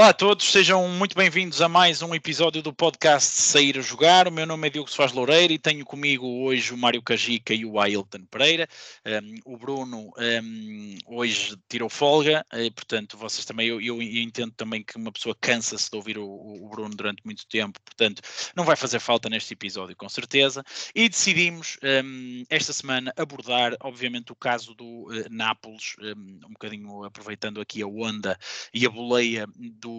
Olá a todos, sejam muito bem-vindos a mais um episódio do podcast Sair a Jogar. O meu nome é Diogo Soares Loureiro e tenho comigo hoje o Mário Cajica e o Ailton Pereira. Um, o Bruno um, hoje tirou folga, e, portanto, vocês também, eu, eu, entendo também que uma pessoa cansa-se de ouvir o, o, Bruno durante muito tempo, portanto, não vai fazer falta neste episódio, com certeza. E decidimos um, esta semana abordar, obviamente, o caso do uh, Nápoles, um bocadinho aproveitando aqui a onda e a boleia do,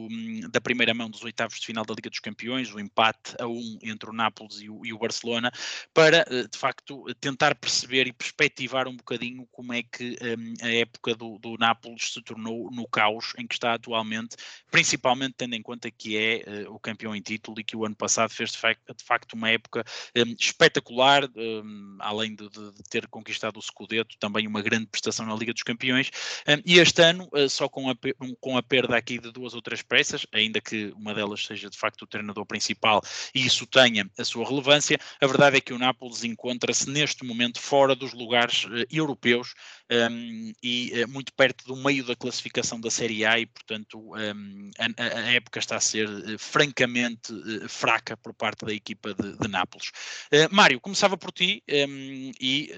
da primeira mão dos oitavos de final da Liga dos Campeões, o empate a um entre o Nápoles e o, e o Barcelona, para eh, de facto tentar perceber e perspectivar um bocadinho como é que um, a época do, do Nápoles se tornou no caos em que está atualmente, principalmente tendo em conta que é uh, o campeão em título e que o ano passado fez de facto, de facto uma época um, espetacular, um, além de, de, ter conquistado o Scudetto, também uma grande prestação na Liga dos Campeões, e este ano, uh, só com a, com a perda aqui de duas ou três outras peças, ainda que uma delas seja de facto o treinador principal e isso tenha a sua relevância, a verdade é que o Nápoles encontra-se neste momento fora dos lugares uh, europeus um, e uh, muito perto do meio da classificação da Série A e, portanto, um, a, a, época está a ser uh, francamente fraca por parte da equipa de, de Nápoles. Mário, começava por ti um, e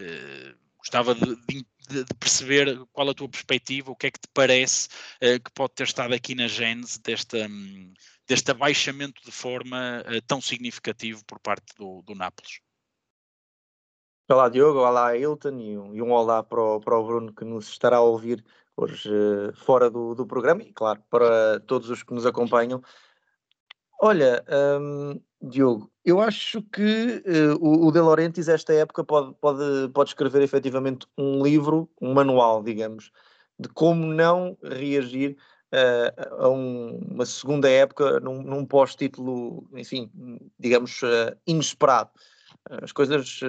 gostava de, de de, de, perceber qual a tua perspectiva, o que é que te parece uh, que pode ter estado aqui na gênese desta, um, deste abaixamento de forma uh, tão significativo por parte do, do Nápoles. Olá Diogo, olá Hilton e um, e um olá para o, para o Bruno que nos estará a ouvir hoje uh, fora do, do programa e claro para todos os que nos acompanham. Olha, um, Diogo, eu acho que uh, o, o De Laurentiis, esta época, pode, pode, pode escrever efetivamente um livro, um manual, digamos, de como não reagir uh, a um, uma segunda época num, num pós-título, enfim, digamos, uh, inesperado. As coisas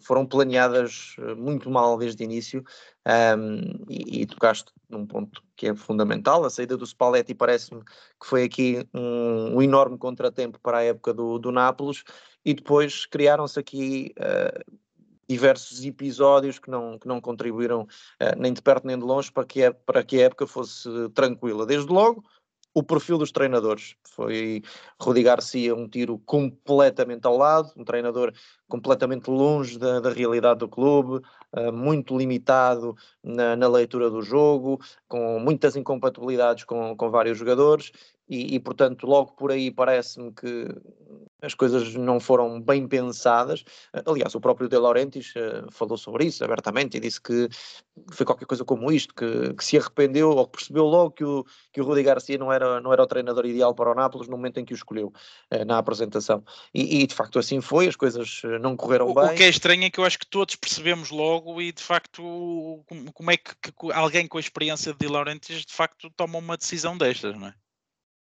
foram planeadas muito mal desde o início um, e, e, tocaste num ponto que é fundamental. A saída do Spalletti parece-me que foi aqui um, um, enorme contratempo para a época do, do Nápoles e depois criaram-se aqui uh, diversos episódios que não, que não contribuíram uh, nem de perto nem de longe para que, a, para que a época fosse tranquila. Desde logo, o perfil dos treinadores. Foi Rudi Garcia um tiro completamente ao lado, um treinador completamente longe da, da realidade do clube, uh, muito limitado na, na, leitura do jogo, com muitas incompatibilidades com, com vários jogadores, e, e portanto, logo por aí parece-me que as coisas não foram bem pensadas. Aliás, o próprio De Laurentiis uh, falou sobre isso abertamente e disse que foi qualquer coisa como isto, que, que, se arrependeu ou percebeu logo que o, que o Rudi Garcia não era, não era o treinador ideal para o Nápoles no momento em que o escolheu uh, na apresentação. E, e, de facto assim foi, as coisas não correram o, bem. O que é estranho é que eu acho que todos percebemos logo e de facto como, como é que, que, alguém com a experiência de De Laurentiis de facto toma uma decisão destas, não é?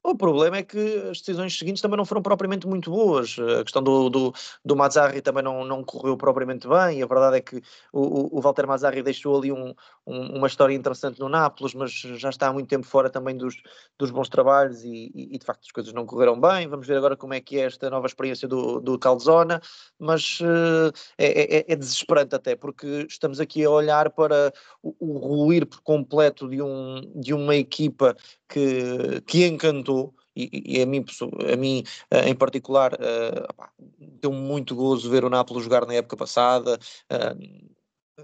O problema é que as decisões seguintes também não foram propriamente muito boas. A questão do, do, do Mazzarri também não, não correu propriamente bem. A verdade é que o, o Walter Mazzarri deixou ali um, um, uma história interessante no Nápoles, mas já está há muito tempo fora também dos, dos bons trabalhos e, e, e, de facto as coisas não correram bem. Vamos ver agora como é que é esta nova experiência do, do Calzona, mas uh, é, é, é, desesperante até, porque estamos aqui a olhar para o, o ruir por completo de, um, de uma equipa que, que encantou e, e, a mim, a mim uh, em particular, uh, deu muito gozo ver o Nápoles jogar na época passada. Uh,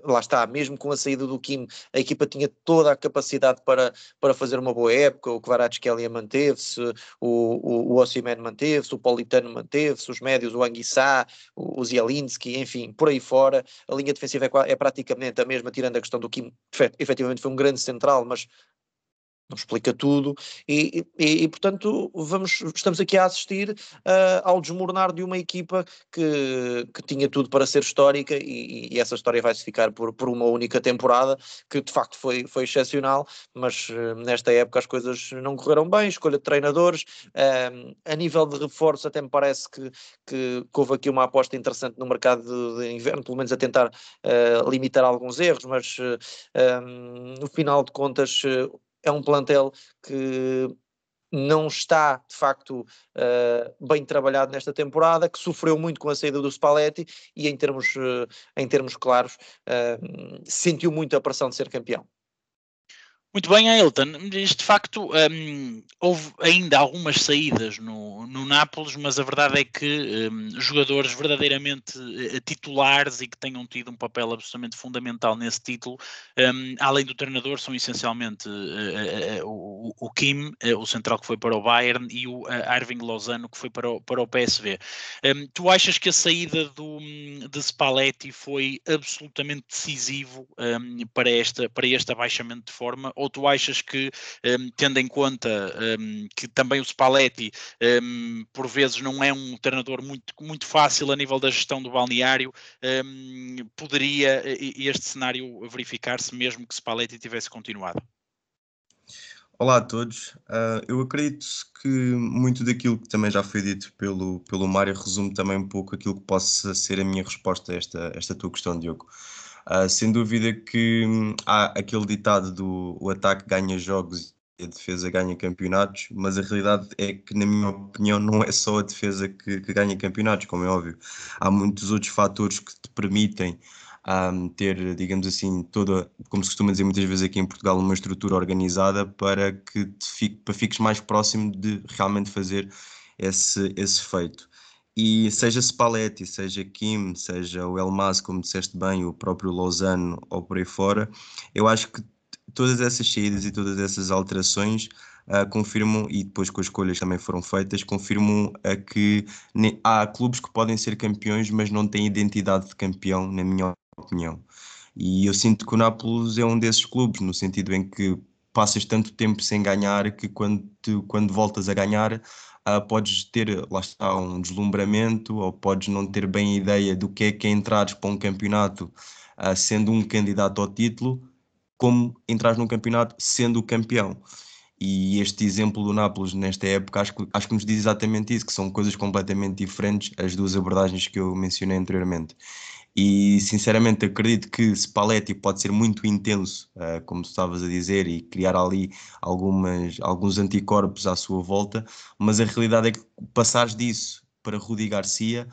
lá está, mesmo com a saída do Kim, a equipa tinha toda a capacidade para, para fazer uma boa época, o Kvaratskhelia manteve-se, o, o, o Ossiman manteve-se, o Politano manteve-se, os médios, o Anguissá, o, o Zielinski, enfim, por aí fora, a linha defensiva é, é praticamente a mesma, tirando a questão do Kim, efetivamente foi um grande central, mas não explica tudo, e, e, e, portanto vamos, estamos aqui a assistir uh, ao desmoronar de uma equipa que, que tinha tudo para ser histórica e, e essa história vai-se ficar por, por uma única temporada, que de facto foi, foi excepcional, mas uh, nesta época as coisas não correram bem, escolha de treinadores, uh, a nível de reforço até me parece que, que, que, houve aqui uma aposta interessante no mercado de, de inverno, pelo menos a tentar limitar alguns erros, mas no final de contas é um plantel que não está de facto uh, bem trabalhado nesta temporada, que sofreu muito com a saída do Spalletti e em termos, uh, em termos claros uh, sentiu muito a pressão de ser campeão. Muito bem, Ailton. De facto, um, houve ainda algumas saídas no, no Nápoles, mas a verdade é que um, jogadores verdadeiramente uh, titulares e que tenham tido um papel absolutamente fundamental nesse título, um, além do treinador, são essencialmente uh, uh, o, o, Kim, o central que foi para o Bayern, e o Arving Lozano, que foi para o, para o PSV. Hum, tu achas que a saída do, de Spalletti foi absolutamente decisivo hum, para, esta, para este abaixamento de forma? ou tu achas que, um, tendo em conta um, que também o Spalletti um, por vezes não é um treinador muito, muito fácil a nível da gestão do balneário, hum, poderia este cenário verificar-se mesmo que Spalletti tivesse continuado? Olá a todos. Uh, eu acredito que muito daquilo que também já foi dito pelo, pelo Mário resume também um pouco aquilo que possa ser a minha resposta a esta, esta tua questão, Diogo. Uh, sem dúvida que hum, há aquele ditado do o ataque ganha jogos e a defesa ganha campeonatos, mas a realidade é que, na minha opinião, não é só a defesa que, que ganha campeonatos, como é óbvio. Há muitos outros fatores que te permitem um, ter, digamos assim, toda, como se costuma dizer muitas vezes aqui em Portugal, uma estrutura organizada para que te fiques mais próximo de realmente fazer esse, esse feito. E seja Spalletti, seja Kim, seja o Elmas, como disseste bem, o próprio Lozano ou por aí fora, eu acho que todas essas saídas e todas essas alterações uh, confirmam, e depois com as escolhas também foram feitas, confirmam uh, que há clubes que podem ser campeões, mas não têm identidade de campeão, na minha opinião. E eu sinto que o Nápoles é um desses clubes, no sentido em que passas tanto tempo sem ganhar que quando, quando voltas a ganhar uh, podes ter, lá está, um deslumbramento ou podes não ter bem a ideia do que é que é entrares para um campeonato uh, sendo um candidato ao título, como entrar num campeonato sendo o campeão. E este exemplo do Nápoles nesta época acho que, acho que nos diz exatamente isso, que são coisas completamente diferentes as duas abordagens que eu mencionei anteriormente. E sinceramente acredito que Spalletti pode ser muito intenso, uh, como tu estavas a dizer, e criar ali algumas, alguns anticorpos à sua volta, mas a realidade é que passares disso para Rudi Garcia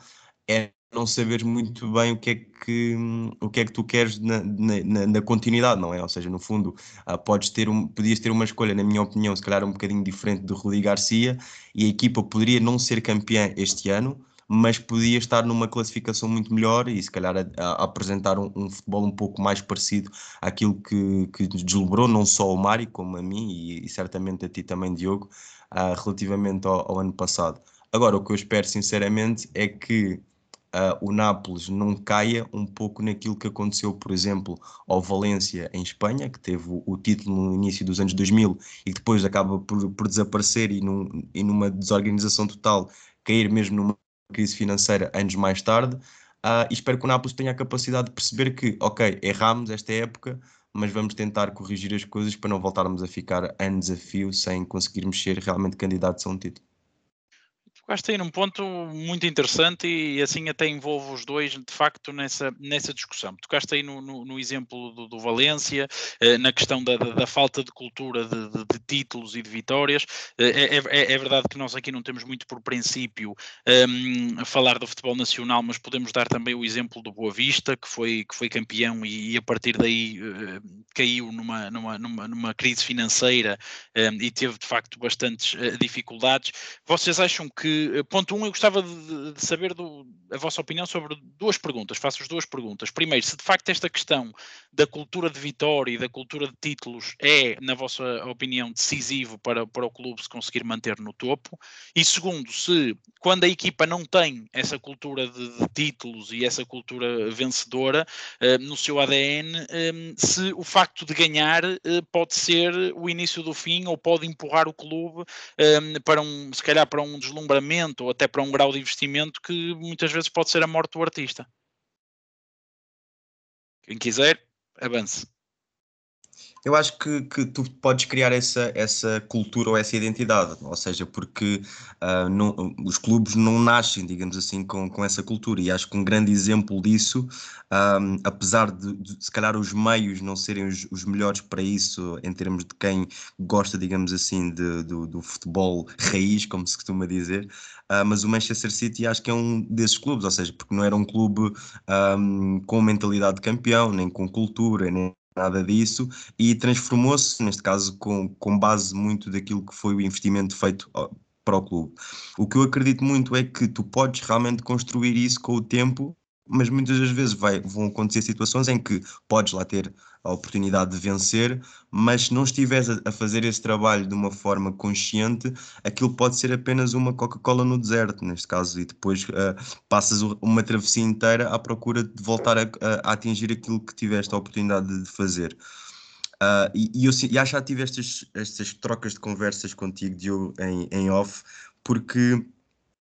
é não saberes muito bem o que é que, o que, é que tu queres na, na, na continuidade, não é? Ou seja, no fundo, uh, podes ter um, podias ter uma escolha, na minha opinião, se calhar um bocadinho diferente do Rudi Garcia, e a equipa poderia não ser campeã este ano, mas podia estar numa classificação muito melhor e se calhar a, a apresentar um, um, futebol um pouco mais parecido àquilo que, que não só o Mário, como a mim e, e certamente a ti também, Diogo, uh, relativamente ao, ao, ano passado. Agora, o que eu espero sinceramente é que uh, o Nápoles não caia um pouco naquilo que aconteceu, por exemplo, ao Valência em Espanha, que teve o, o título no início dos anos 2000 e que depois acaba por, por desaparecer e, num, e numa desorganização total cair mesmo numa crise financeira anos mais tarde. Uh, e espero que o Nápoles tenha a capacidade de perceber que, ok, erramos esta época, mas vamos tentar corrigir as coisas para não voltarmos a ficar anos a fio sem conseguirmos ser realmente candidatos a um título tocaste aí num ponto muito interessante e assim até envolve os dois de facto nessa, nessa discussão. Tocaste aí no, no, no exemplo do, do Valência, eh, na questão da, da, da, falta de cultura de, de, de, títulos e de vitórias. Eh, é, é, é, verdade que nós aqui não temos muito por princípio a falar do futebol nacional, mas podemos dar também o exemplo do Boa Vista, que foi, que foi campeão e, e a partir daí uh, caiu numa, numa, numa, numa crise financeira um, e teve de facto bastantes uh, dificuldades. Vocês acham que eh, ponto um, eu gostava de, de saber do, a vossa opinião sobre duas perguntas. Faço-vos duas perguntas. Primeiro, se de facto esta questão da cultura de vitória e da cultura de títulos é, na vossa opinião, decisivo para, para o clube se conseguir manter no topo. E segundo, se quando a equipa não tem essa cultura de, de títulos e essa cultura vencedora uh, no seu ADN, eh, se o facto de ganhar pode ser o início do fim ou pode empurrar o clube para um, se calhar para um deslumbramento ou até para um grau de investimento que muitas vezes pode ser a morte do artista. Quem quiser, avance eu acho que, que tu podes criar essa, essa cultura ou essa identidade, ou seja, porque uh, não, os clubes não nascem, digamos assim, com, com essa cultura, e acho que um grande exemplo disso, um, apesar de, de, se calhar os meios não serem os, os, melhores para isso, em termos de quem gosta, digamos assim, de, do, do futebol raiz, como se costuma dizer, uh, mas o Manchester City acho que é um desses clubes, ou seja, porque não era um clube um, com mentalidade de campeão, nem com cultura, nem nada disso e transformou-se, neste caso, com, com base muito daquilo que foi o investimento feito para o clube. O que eu acredito muito é que tu podes realmente construir isso com o tempo mas muitas das vezes vai, vão acontecer situações em que podes lá ter a oportunidade de vencer, mas se não estiveres a, fazer esse trabalho de uma forma consciente, aquilo pode ser apenas uma Coca-Cola no deserto, neste caso, e depois uh, passas uma travessia inteira à procura de voltar a, a, a atingir aquilo que tiveste a oportunidade de fazer. Uh, e, e, eu, e acho que já tive estas, estas trocas de conversas contigo, Diogo, em, em off, porque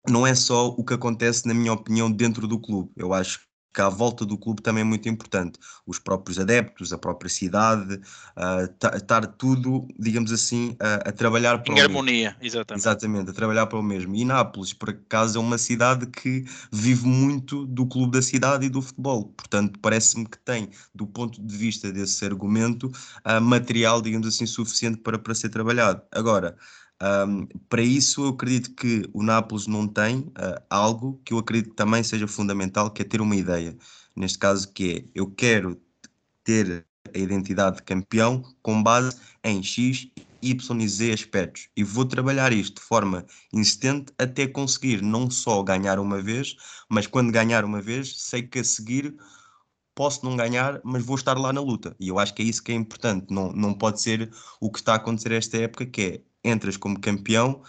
não é só o que acontece, na minha opinião, dentro do clube. Eu acho que à volta do clube também é muito importante. Os próprios adeptos, a própria cidade, uh, estar tudo, digamos assim, uh, a trabalhar para em o harmonia, mesmo. exatamente. Exatamente, a trabalhar para o mesmo. E Nápoles, por acaso, é uma cidade que vive muito do clube da cidade e do futebol. Portanto, parece-me que tem, do ponto de vista desse argumento, uh, material, digamos assim, suficiente para, para ser trabalhado. Agora, um, para isso, eu acredito que o Nápoles não tem uh, algo que eu acredito também seja fundamental, que é ter uma ideia. Neste caso, que é eu quero ter a identidade de campeão com base em X, Y e Z aspectos. E vou trabalhar isto de forma insistente até conseguir não só ganhar uma vez, mas quando ganhar uma vez, sei que a seguir posso não ganhar, mas vou estar lá na luta. E eu acho que é isso que é importante. Não, não pode ser o que está a acontecer esta época, que é entras como campeão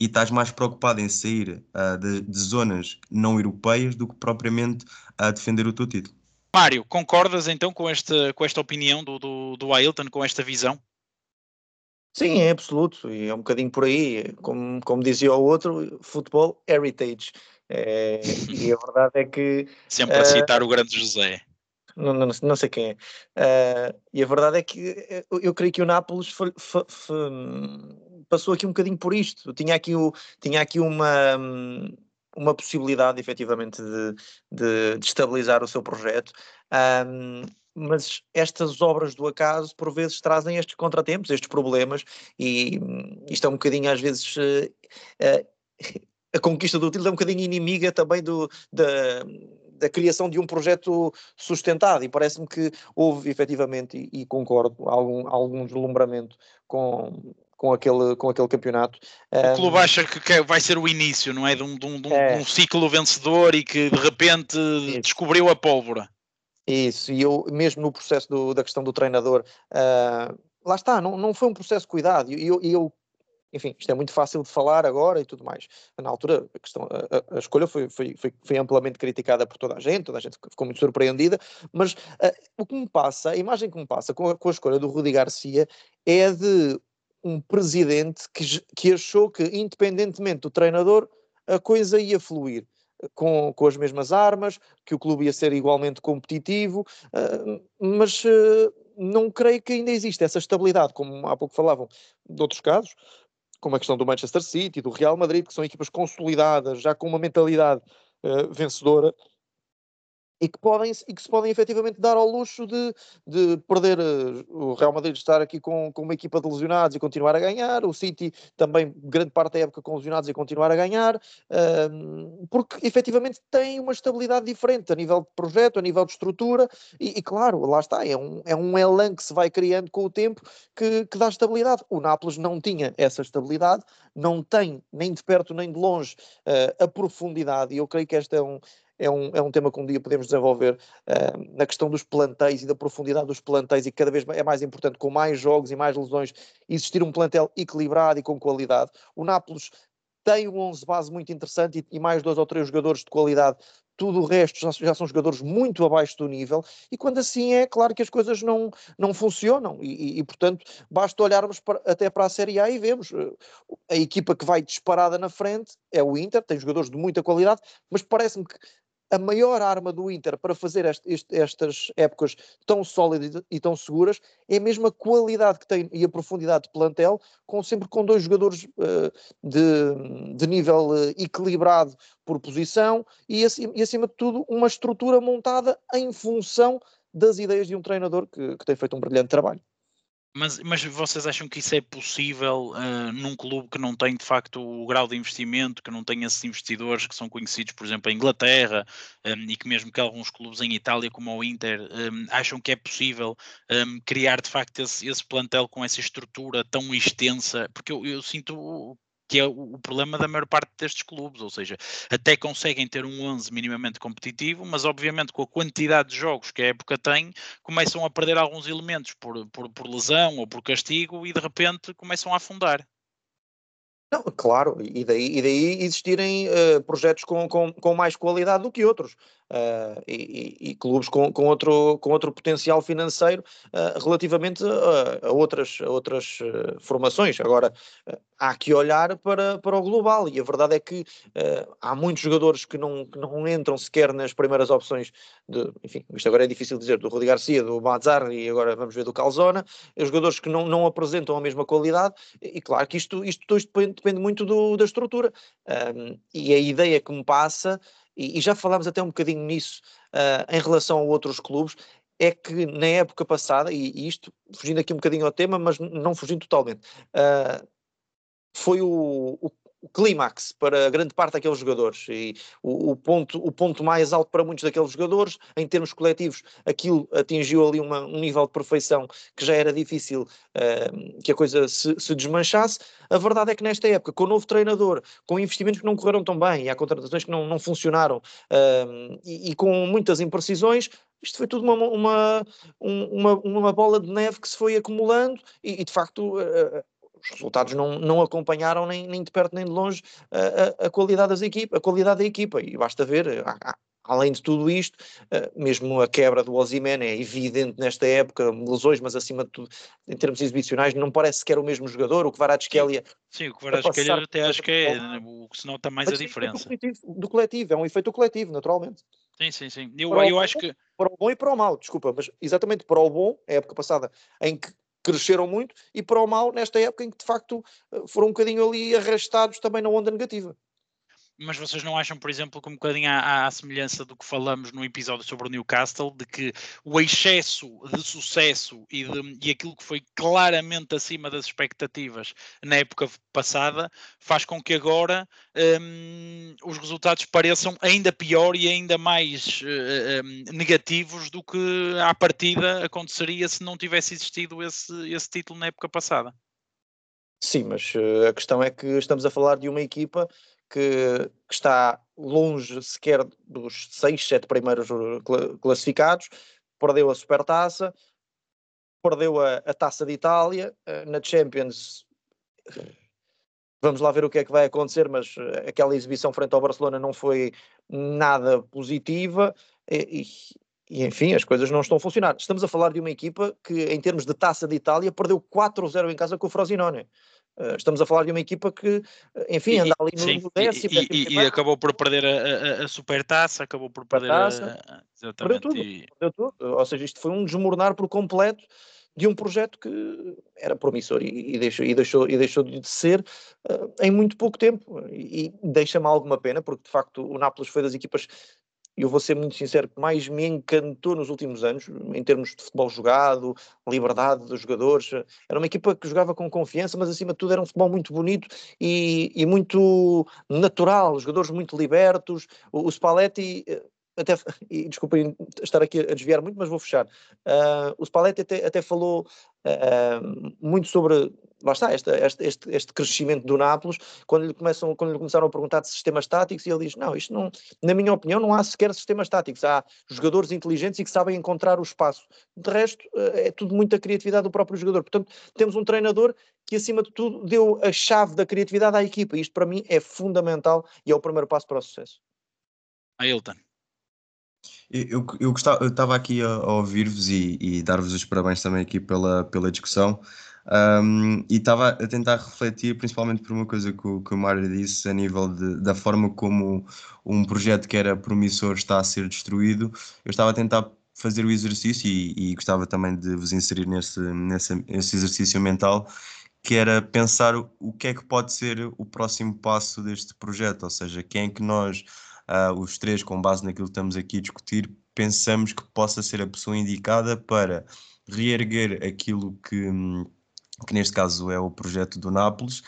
e estás mais preocupado em sair uh, de, de, zonas não europeias do que propriamente a defender o teu título. Mário, concordas então com esta, com esta opinião do, do, do Ailton, com esta visão? Sim, é absoluto, e é um bocadinho por aí, como, como dizia o outro, futebol heritage. É, e a verdade é que. Sempre a citar uh, o grande José não, não, não sei quem é. Uh, e a verdade é que eu, eu creio que o Nápoles foi, foi, foi, passou aqui um bocadinho por isto. Tinha aqui, o, tinha aqui uma, uma possibilidade, efetivamente, de, de, de estabilizar o seu projeto. Um, mas estas obras do acaso por vezes trazem estes contratempos, estes problemas, e isto é um bocadinho às vezes uh, uh, a conquista do título é um bocadinho inimiga também do, da, da criação de um projeto sustentado e parece-me que houve efetivamente, e, e concordo, algum, algum deslumbramento com, com aquele, com aquele campeonato. O clube um, acha que vai ser o início, não é? De um, de um, de um, é, ciclo vencedor e que de repente isso. descobriu a pólvora. Isso, e eu mesmo no processo do, da questão do treinador, uh, lá está, não, não foi um processo cuidado, e eu, eu enfim, isto é muito fácil de falar agora e tudo mais. Na altura, a, questão, a, a escolha foi, foi, foi, foi, amplamente criticada por toda a gente, toda a gente ficou muito surpreendida, mas uh, o que me passa, a imagem que me passa com a, com a escolha do Rudi Garcia é de um presidente que, que achou que, independentemente do treinador, a coisa ia fluir. Com, com as mesmas armas, que o clube ia ser igualmente competitivo, uh, mas uh, não creio que ainda exista essa estabilidade, como há pouco falavam de outros casos, como a questão do Manchester City, do Real Madrid, que são equipas consolidadas, já com uma mentalidade uh, vencedora, e que, podem, e que se podem efetivamente dar ao luxo de, de perder uh, o Real Madrid estar aqui com, com uma equipa de lesionados e continuar a ganhar, o City também grande parte da época com lesionados e continuar a ganhar, uh, porque efetivamente tem uma estabilidade diferente a nível de projeto, a nível de estrutura, e, e, claro, lá está, é um, é um elan que se vai criando com o tempo que, que dá estabilidade. O Nápoles não tinha essa estabilidade, não tem nem de perto nem de longe uh, a profundidade, e eu creio que esta é um é um, é um tema que um dia podemos desenvolver uh, na questão dos plantéis e da profundidade dos plantéis e cada vez é mais importante, com mais jogos e mais lesões, existir um plantel equilibrado e com qualidade. O Nápoles tem um 11 base muito interessante e, e, mais dois ou três jogadores de qualidade. Tudo o resto já, são jogadores muito abaixo do nível, e quando assim é, claro que as coisas não, não funcionam, e, e, e portanto basta olharmos para, até para a Série A e vemos uh, a equipa que vai disparada na frente é o Inter, tem jogadores de muita qualidade, mas parece-me que a maior arma do Inter para fazer este, este, estas épocas tão sólidas e tão seguras é mesmo a qualidade que tem e a profundidade de plantel, com, sempre com dois jogadores uh, de, de nível uh, equilibrado por posição e, acima, e, acima de tudo, uma estrutura montada em função das ideias de um treinador que, que tem feito um brilhante trabalho. Mas, mas vocês acham que isso é possível uh, num clube que não tem de facto o grau de investimento, que não tem esses investidores que são conhecidos, por exemplo, em Inglaterra um, e que mesmo que alguns clubes em Itália, como o Inter, um, acham que é possível um, criar de facto esse, esse, plantel com essa estrutura tão extensa? Porque eu, eu sinto que é o, problema da maior parte destes clubes, ou seja, até conseguem ter um 11 minimamente competitivo, mas obviamente com a quantidade de jogos que a época tem, começam a perder alguns elementos por, por, por lesão ou por castigo e de repente começam a afundar. Não, claro, e daí, e daí existirem uh, projetos com, com, com mais qualidade do que outros. Uh, e, e, clubes com, com, outro, com outro potencial financeiro uh, relativamente a, a, outras, a outras formações. Agora, há que olhar para, para o global e a verdade é que há muitos jogadores que não, que não entram sequer nas primeiras opções, de, enfim, isto agora é difícil dizer, do Rudi Garcia, do Mazar e agora vamos ver do Calzona, jogadores que não, não apresentam a mesma qualidade e, claro que isto, isto, isto depende, depende muito do, da estrutura. Um, e a ideia que me passa e, e já falámos até um bocadinho nisso uh, em relação a outros clubes, é que na época passada, e, e, isto fugindo aqui um bocadinho ao tema, mas não fugindo totalmente, uh, foi o, o, o clímax para grande parte daqueles jogadores e o, o, ponto, o ponto mais alto para muitos daqueles jogadores, em termos coletivos, aquilo atingiu ali uma, um nível de perfeição que já era difícil uh, que a coisa se, se, desmanchasse. A verdade é que nesta época, com o novo treinador, com investimentos que não correram tão bem e há contratações que não, não funcionaram uh, e, e com muitas imprecisões, isto foi tudo uma, uma, uma, uma, bola de neve que se foi acumulando e, e de facto os resultados não, não acompanharam nem, nem de perto nem de longe a, a, a qualidade das equipa, a qualidade da equipa, e basta ver, além de tudo isto, uh, mesmo a quebra do Ozyman é evidente nesta época, lesões, mas acima de tudo, em termos exibicionais, não parece sequer o mesmo jogador, o Kvaratskhelia... Sim, o Kvaratskhelia até acho que é o que se nota mais mas a diferença. É do coletivo, é um efeito coletivo, naturalmente. Sim, sim, sim. Eu, eu bom, acho que... Para o bom e para o mau, desculpa, mas exatamente para o bom, a época passada, em que cresceram muito, e para o mal, nesta época em que de facto eh, foram um bocadinho ali arrastados também na onda negativa mas vocês não acham, por exemplo, que um bocadinho à, à, semelhança do que falamos no episódio sobre o Newcastle, de que o excesso de sucesso e, de, e aquilo que foi claramente acima das expectativas na época passada faz com que agora um, os resultados pareçam ainda pior e ainda mais uh, um, negativos do que à partida aconteceria se não tivesse existido esse, esse título na época passada? Sim, mas uh, a questão é que estamos a falar de uma equipa que, que, está longe sequer dos seis, sete primeiros uh, classificados, perdeu a Supertaça, perdeu a, a Taça de Itália, uh, na Champions vamos lá ver o que é que vai acontecer, mas uh, aquela exibição frente ao Barcelona não foi nada positiva e, e, enfim, as coisas não estão a funcionar. Estamos a falar de uma equipa que, em termos de Taça de Itália, perdeu 4-0 em casa com o Frosinone. Uh, estamos a falar de uma equipa que, eh, enfim, anda ali no, no décimo. E, e, e, acabou por perder a, a, a supertaça, acabou por perder a, a, exatamente. Perdeu tudo, perdeu tudo. Ou seja, isto foi um desmoronar por completo de um projeto que era promissor e, e deixou, e, deixou, e deixou de ser uh, em muito pouco tempo. E, e deixa-me alguma pena, porque de facto o Nápoles foi das equipas e eu vou ser muito sincero, que mais me encantou nos últimos anos, em termos de futebol jogado, liberdade dos jogadores. Era uma equipa que jogava com confiança, mas acima de tudo era um futebol muito bonito e, e muito natural, os jogadores muito libertos. O, o Spalletti eh, até, e desculpem estar aqui a desviar muito, mas vou fechar. Uh, o Spalletti até, até falou muito sobre, lá está, este, este, este crescimento do Nápoles, quando lhe, começam, quando lhe começaram a perguntar de sistemas táticos, e ele diz, não, isto não, na minha opinião, não há sequer sistemas táticos, há jogadores inteligentes e que sabem encontrar o espaço. De resto, uh, é tudo muita criatividade do próprio jogador. Portanto, temos um treinador que, acima de tudo, deu a chave da criatividade à equipa, isto para mim é fundamental e é o primeiro passo para o sucesso. Ailton. Eu, eu, gostava, eu estava aqui a, a ouvir-vos e, e dar-vos os parabéns também aqui pela, pela discussão. Um, e estava a tentar refletir principalmente por uma coisa que o, que o Mário disse a nível de, da forma como um projeto que era promissor está a ser destruído. Eu estava a tentar fazer o exercício e, e gostava também de vos inserir nesse, nesse, nesse exercício mental que era pensar o que é que pode ser o próximo passo deste projeto, ou seja, quem é que nós uh, os três, com base naquilo que estamos aqui a discutir, pensamos que possa ser a pessoa indicada para reerguer aquilo que, que neste caso é o projeto do Nápoles,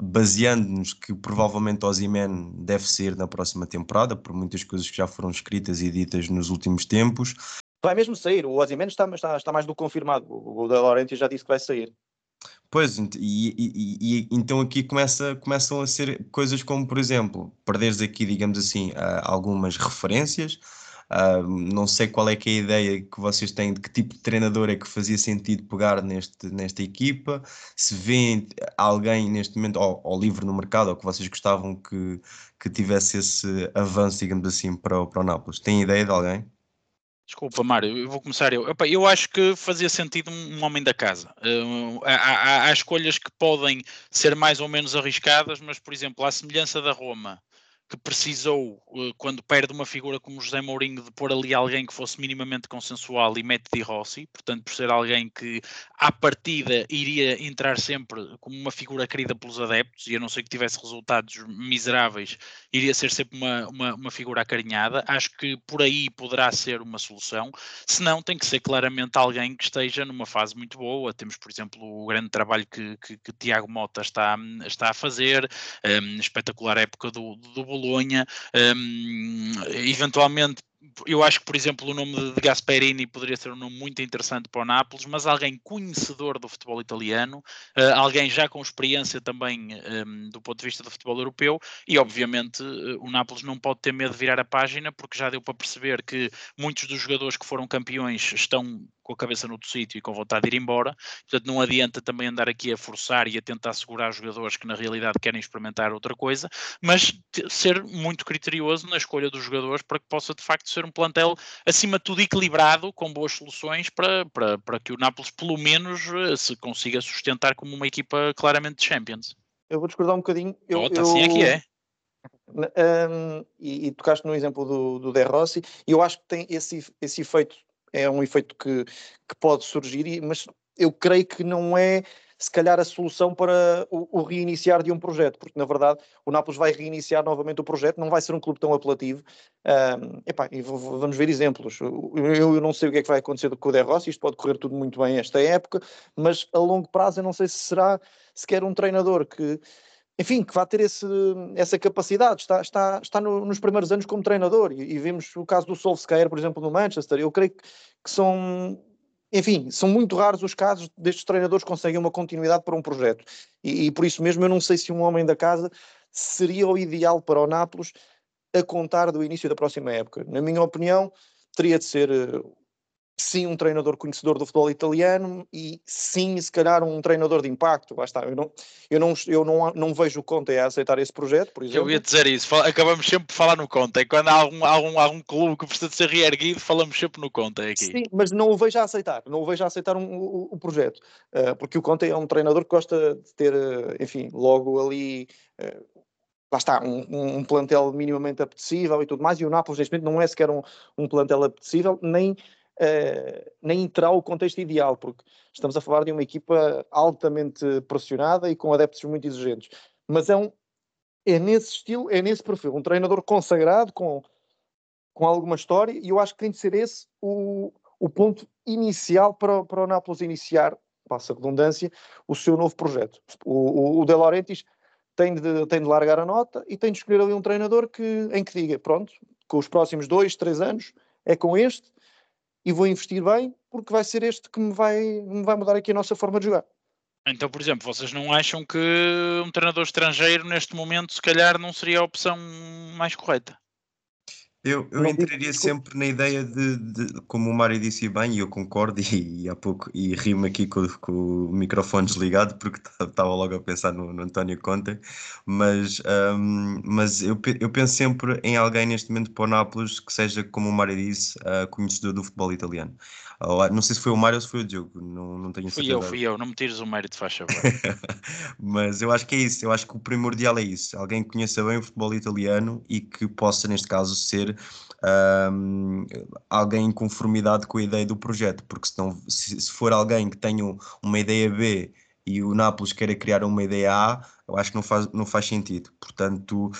baseando-nos que provavelmente Ozyman deve ser na próxima temporada, por muitas coisas que já foram escritas e ditas nos últimos tempos. Vai mesmo sair, o Ozyman está, está, está mais do que confirmado, o, o De Laurentiis já disse que vai sair. Pois, e, e, e, então aqui começa, começam a ser coisas como, por exemplo, perderes aqui, digamos assim, algumas referências, Uh, não sei qual é que é a ideia que vocês têm de que tipo de treinador é que fazia sentido pegar neste, nesta equipa, se vêem alguém neste momento ou, ou livre no mercado ou que vocês gostavam que, que tivesse esse avanço, digamos assim, para o, para o Nápoles. Tem ideia de alguém? Desculpa, Mário, eu vou começar eu. Eu acho que fazia sentido um, um homem da casa. Uh, há, há, há, escolhas que podem ser mais ou menos arriscadas, mas, por exemplo, à semelhança da Roma, que precisou, eh, quando perde uma figura como José Mourinho, de pôr ali alguém que fosse minimamente consensual e mete Di Rossi, portanto, por ser alguém que, à partida, iria entrar sempre como uma figura querida pelos adeptos, e a não ser que tivesse resultados miseráveis, iria ser sempre uma, uma, uma figura acarinhada. Acho que por aí poderá ser uma solução. Se não, tem que ser claramente alguém que esteja numa fase muito boa. Temos, por exemplo, o grande trabalho que, que, que Tiago Mota está, está a fazer, um, espetacular época do, do Bolonha, um, eventualmente eu acho que, por exemplo, o nome de Gasperini poderia ser um nome muito interessante para o Nápoles, mas alguém conhecedor do futebol italiano, uh, alguém já com experiência também um, do ponto de vista do futebol europeu, e obviamente uh, o Nápoles não pode ter medo de virar a página, porque já deu para perceber que muitos dos jogadores que foram campeões estão com a cabeça no outro sítio e com vontade de ir embora. Portanto, não adianta também andar aqui a forçar e a tentar segurar jogadores que na realidade querem experimentar outra coisa, mas ser muito criterioso na escolha dos jogadores para que possa de facto ser um plantel acima de tudo equilibrado, com boas soluções para, para, para que o Nápoles pelo menos eh, se consiga sustentar como uma equipa claramente de Champions. Eu vou discordar um bocadinho. Eu, oh, assim é que é. Um, e, e, tocaste no exemplo do, do De Rossi, e eu acho que tem esse, esse efeito é um efeito que, que pode surgir, mas eu creio que não é se calhar a solução para o, o, reiniciar de um projeto, porque na verdade o Nápoles vai reiniciar novamente o projeto, não vai ser um clube tão apelativo. Um, epá, e vamos ver exemplos. Eu, eu, não sei o que é que vai acontecer com o De Rossi, isto pode correr tudo muito bem esta época, mas a longo prazo eu não sei se será sequer um treinador que enfim, que vá ter esse, essa capacidade, está, está, está no, nos primeiros anos como treinador, e, e, vemos o caso do Solskjaer, por exemplo, no Manchester, eu creio que, que, são, enfim, são muito raros os casos destes treinadores que conseguem uma continuidade para um projeto, e, e, por isso mesmo eu não sei se um homem da casa seria o ideal para o Nápoles a contar do início da próxima época. Na minha opinião, teria de ser eh, sim um treinador conhecedor do futebol italiano e sim, se calhar, um treinador de impacto. Lá está. Eu não, eu não, eu não, não vejo o Conte a aceitar esse projeto, por exemplo. Eu ia dizer isso, acabamos sempre por falar no Conte. É quando há algum, algum, algum clube que precisa de ser reerguido, falamos sempre no Conte aqui. Sim, mas não o vejo a aceitar, não o vejo a aceitar um, o, o, projeto, uh, porque o Conte é um treinador que gosta de ter, uh, enfim, logo ali. Uh, lá está, um, um, plantel minimamente apetecível e tudo mais, e o Nápoles neste momento não é sequer um, um plantel apetecível, nem uh, nem terá o contexto ideal, porque estamos a falar de uma equipa altamente pressionada e com adeptos muito exigentes. Mas é, um, é nesse estilo, é nesse perfil, um treinador consagrado, com, com alguma história, e eu acho que tem de ser esse o, o ponto inicial para, para o Nápoles iniciar, passa a redundância, o seu novo projeto. O, o, o De Laurentiis tem de, tem de largar a nota e tem de escolher ali um treinador que, em que diga, pronto, com os próximos dois, três anos, é com este, e vou investir bem porque vai ser este que me vai, me vai mudar aqui a nossa forma de jogar. Então, por exemplo, vocês não acham que um treinador estrangeiro neste momento se calhar não seria a opção mais correta? Eu, eu entraria sempre na ideia de, de, como o Mário disse bem, e eu concordo, e, e há pouco, e rimo aqui com, com, o microfone desligado, porque estava logo a pensar no, no António Conte, mas, um, mas eu, eu penso sempre em alguém neste momento para o Nápoles que seja, como o Mário disse, uh, conhecedor do futebol italiano. Não sei se foi o Mário ou se foi o Diogo, não, não tenho certeza. Fui eu, fui eu, não me tires o mérito, faz favor. Mas eu acho que é isso, eu acho que o primordial é isso, alguém que conheça bem o futebol italiano e que possa, neste caso, ser um, alguém em conformidade com a ideia do projeto, porque senão, se, se for alguém que tenha uma ideia B e o Nápoles queira criar uma ideia A, eu acho que não faz, não faz sentido. Portanto,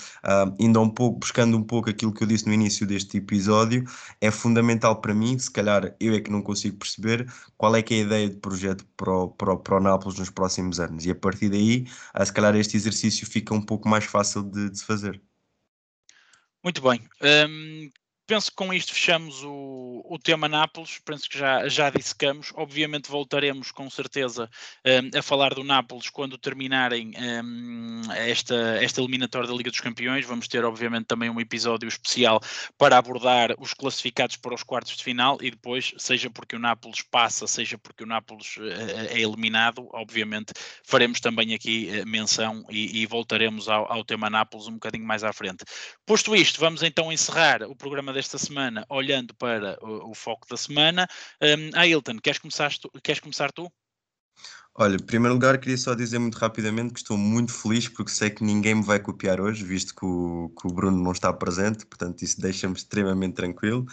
ainda um pouco, buscando um pouco aquilo que eu disse no início deste episódio, é fundamental para mim, se calhar eu é que não consigo perceber qual é que é a ideia de projeto para o, para o, para o Nápoles nos próximos anos. E a partir daí, uh, se calhar este exercício fica um pouco mais fácil de se fazer. Muito bem. Um, penso que com isto fechamos o, o tema Nápoles, penso que já, já dissecamos. Obviamente voltaremos com certeza um, a falar do Nápoles quando terminarem um, esta, esta eliminatória da Liga dos Campeões. Vamos ter, obviamente, também um episódio especial para abordar os classificados para os quartos de final e depois, seja porque o Nápoles passa, seja porque o Nápoles uh, é eliminado, obviamente faremos também aqui uh, menção e, e voltaremos ao, ao tema Nápoles um bocadinho mais à frente. Posto isto, vamos então encerrar o programa desta semana olhando para o, o foco da semana. Um, Ailton, queres começar, tu, queres começar tu? Olha, em primeiro lugar, queria só dizer muito rapidamente que estou muito feliz porque sei que ninguém me vai copiar hoje, visto que o, que o Bruno não está presente, portanto, isso deixa-me extremamente tranquilo.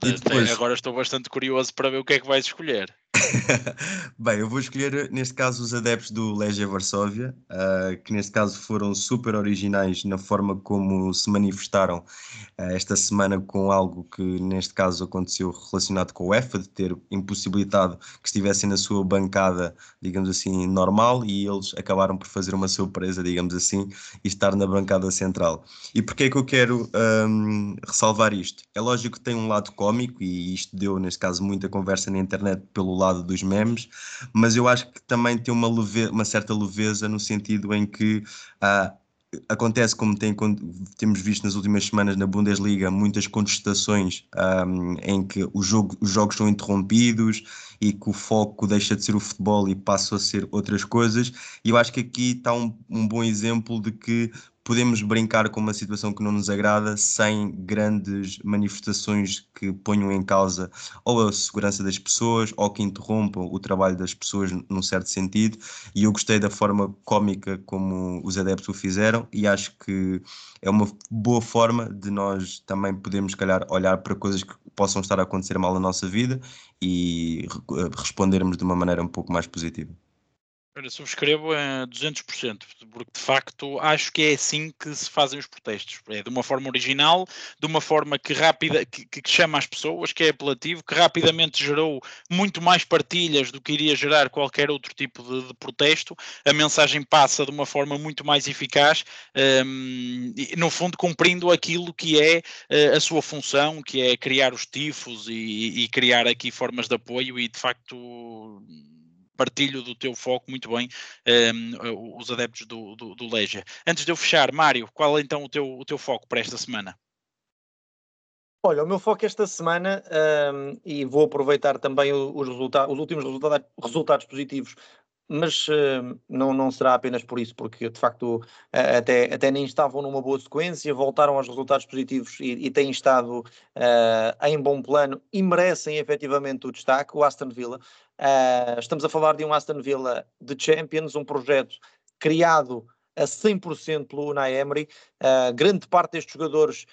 Depois... Agora estou bastante curioso para ver o que é que vais escolher. Bem, eu vou escolher neste caso os adeptos do Legia Varsóvia, uh, que neste caso foram super originais na forma como se manifestaram uh, esta semana com algo que neste caso aconteceu relacionado com o EFA, de ter impossibilitado que estivessem na sua bancada, digamos assim, normal, e eles acabaram por fazer uma surpresa, digamos assim, e estar na bancada central. E porquê é que eu quero um, ressalvar isto? É lógico que tem um lado cómico, e isto deu neste caso muita conversa na internet pelo lado dos memes, mas eu acho que também tem uma, leve, uma certa leveza no sentido em que ah, acontece como tem, temos visto nas últimas semanas na Bundesliga muitas contestações em que jogo, os jogos são interrompidos e que o foco deixa de ser o futebol e passa a ser outras coisas. E eu acho que aqui está um, um bom exemplo de que podemos brincar com uma situação que não nos agrada sem grandes manifestações que ponham em causa ou a segurança das pessoas ou que interrompam o trabalho das pessoas num certo sentido. E eu gostei da forma cómica como os adeptos o fizeram e acho que é uma boa forma de nós também podermos, calhar, olhar para coisas que possam estar a acontecer mal na nossa vida e respondermos de uma maneira um pouco mais positiva. Olha, subscrevo a 200%, porque de facto acho que é assim que se fazem os protestos. É de uma forma original, de uma forma que rápida, que, que chama as pessoas, que é apelativo, que rapidamente gerou muito mais partilhas do que iria gerar qualquer outro tipo de, de protesto. A mensagem passa de uma forma muito mais eficaz, um, e, no fundo cumprindo aquilo que é uh, a sua função, que é criar os tifos e, e criar aqui formas de apoio e de facto partilho do teu foco muito bem um, os adeptos do, do, do Legia. Antes de eu fechar, Mário, qual é então o teu, o teu foco para esta semana? Olha, o meu foco esta semana, um, e vou aproveitar também os, resultados, os últimos resultados, resultados positivos mas uh, não, não será apenas por isso, porque de facto uh, até, até nem estavam numa boa sequência, voltaram aos resultados positivos e, e têm estado uh, em bom plano e merecem efetivamente o destaque. O Aston Villa, estamos a falar de um Aston Villa de Champions, um projeto criado a 100% pelo Unai Emery. grande parte destes jogadores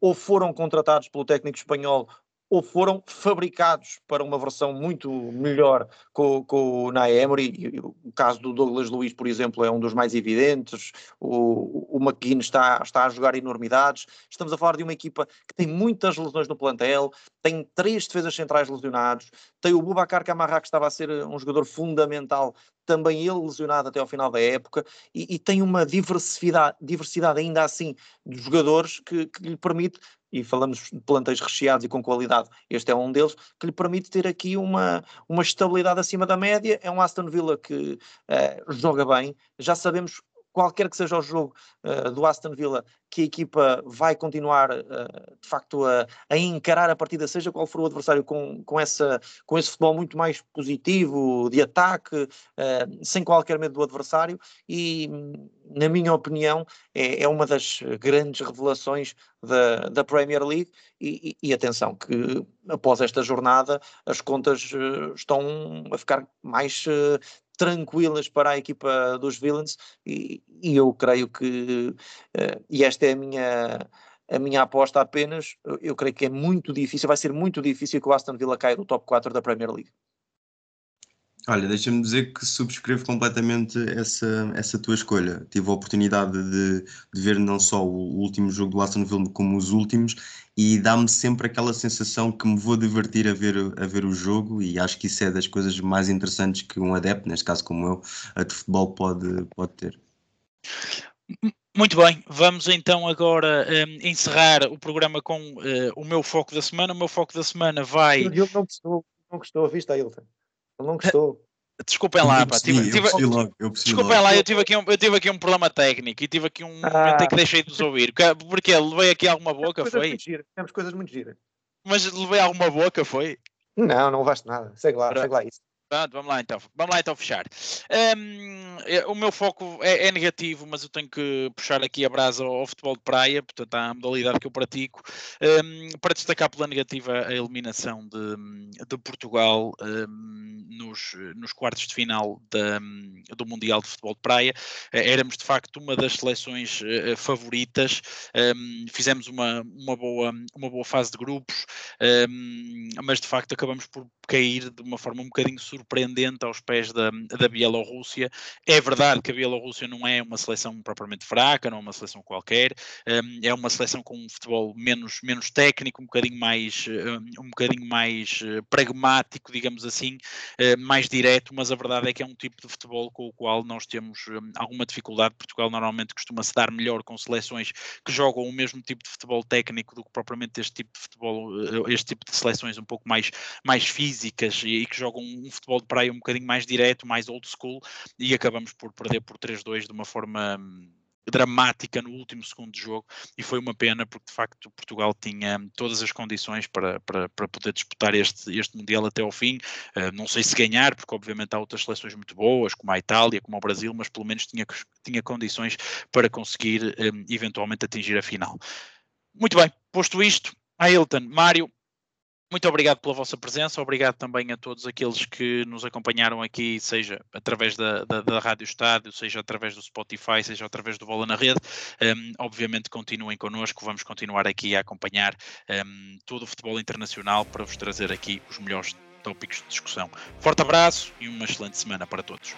ou foram contratados pelo técnico espanhol ou foram fabricados para uma versão muito melhor com, com o Naemery. O caso do Douglas Luiz, por exemplo, é um dos mais evidentes. O, o está, está a jogar enormidades. Estamos a falar de uma equipa que tem muitas lesões no plantel, tem três defesas centrais lesionados, tem o Bubacar Camarra, que estava a ser um jogador fundamental também ele lesionado até ao final da época, e, e tem uma diversidade, diversidade ainda assim de jogadores que, que, lhe permite e falamos de plantéis recheados e com qualidade, este é um deles, que lhe permite ter aqui uma, uma estabilidade acima da média. É um Aston Villa que uh, joga bem, já sabemos qualquer que seja o jogo uh, do Aston Villa, que a equipa vai continuar uh, de facto a, a, encarar a partida, seja qual for o adversário, com, com, essa, com esse futebol muito mais positivo, de ataque, uh, sem qualquer medo do adversário, e na minha opinião é, é uma das grandes revelações da, da Premier League, e, e, e, atenção que após esta jornada as contas estão a ficar mais tranquilas para a equipa dos Villains e, e eu creio que, uh, e esta é a minha, a minha aposta apenas, eu creio que é muito difícil, vai ser muito difícil que o Aston Villa caia do top 4 da Premier League. Olha, deixa-me dizer que subscrevo completamente essa, essa tua escolha. Tive a oportunidade de, de ver não só o último jogo do Aston Villa como os últimos e dá-me sempre aquela sensação que me vou divertir a ver, a ver o jogo e acho que isso é das coisas mais interessantes que um adepto, neste caso como eu, de futebol pode, pode ter. Muito bem, vamos então agora um, encerrar o programa com uh, o meu foco da semana. O meu foco da semana vai. Ele não gostou, não gostou, viste, Ailton? Ele não gostou. Desculpem lá, pá. Tive, tive, desculpem lá, eu tive, aqui um, eu tive aqui um problema técnico e tive aqui um ah. momento em que deixei de os ouvir. Porque levei aqui alguma boca, foi? Temos coisas muito giras. Mas levei alguma boca, foi? Não, não levaste nada. Segue lá, segue lá isso. Pronto, vamos lá então, vamos lá então fechar. Um, é, o meu foco é, é, negativo, mas eu tenho que puxar aqui a brasa ao, ao futebol de praia, portanto, à modalidade que eu pratico, um, para destacar pela negativa a eliminação de, de Portugal um, nos, nos quartos de final da, do Mundial de Futebol de Praia. Eh, éramos de facto uma das seleções uh, favoritas, fizemos uma, uma, boa, uma boa fase de grupos, mas de facto acabamos por cair de uma forma um bocadinho surpreendente aos pés da, da Bielorrússia. É verdade que a Bielorrússia não é uma seleção propriamente fraca, não é uma seleção qualquer, um, é uma seleção com um futebol menos, menos técnico, um bocadinho mais, um, um bocadinho mais uh, pragmático, digamos assim, uh, mais direto, mas a verdade é que é um tipo de futebol com o qual nós temos um, alguma dificuldade. Portugal normalmente costuma se dar melhor com seleções que jogam o mesmo tipo de futebol técnico do que propriamente este tipo de futebol, uh, este tipo de seleções um pouco mais, mais físicas e, e que jogam um futebol de praia um bocadinho mais direto, mais old school, e acabamos por perder por 3-2 de uma forma hum, dramática no último segundo de jogo e foi uma pena porque de facto Portugal tinha todas as condições para, para, para poder disputar este, este Mundial até ao fim, uh, não sei se ganhar porque obviamente há outras seleções muito boas como a Itália, como o Brasil, mas pelo menos tinha, tinha condições para conseguir um, eventualmente atingir a final. Muito bem, posto isto, Ailton, Mário, muito obrigado pela vossa presença, obrigado também a todos aqueles que nos acompanharam aqui, seja através da, da, da Rádio Estádio, seja através do Spotify, seja através do Bola na Rede. Um, obviamente continuem connosco, vamos continuar aqui a acompanhar um, todo o futebol internacional para vos trazer aqui os melhores tópicos de discussão. Forte abraço e uma excelente semana para todos.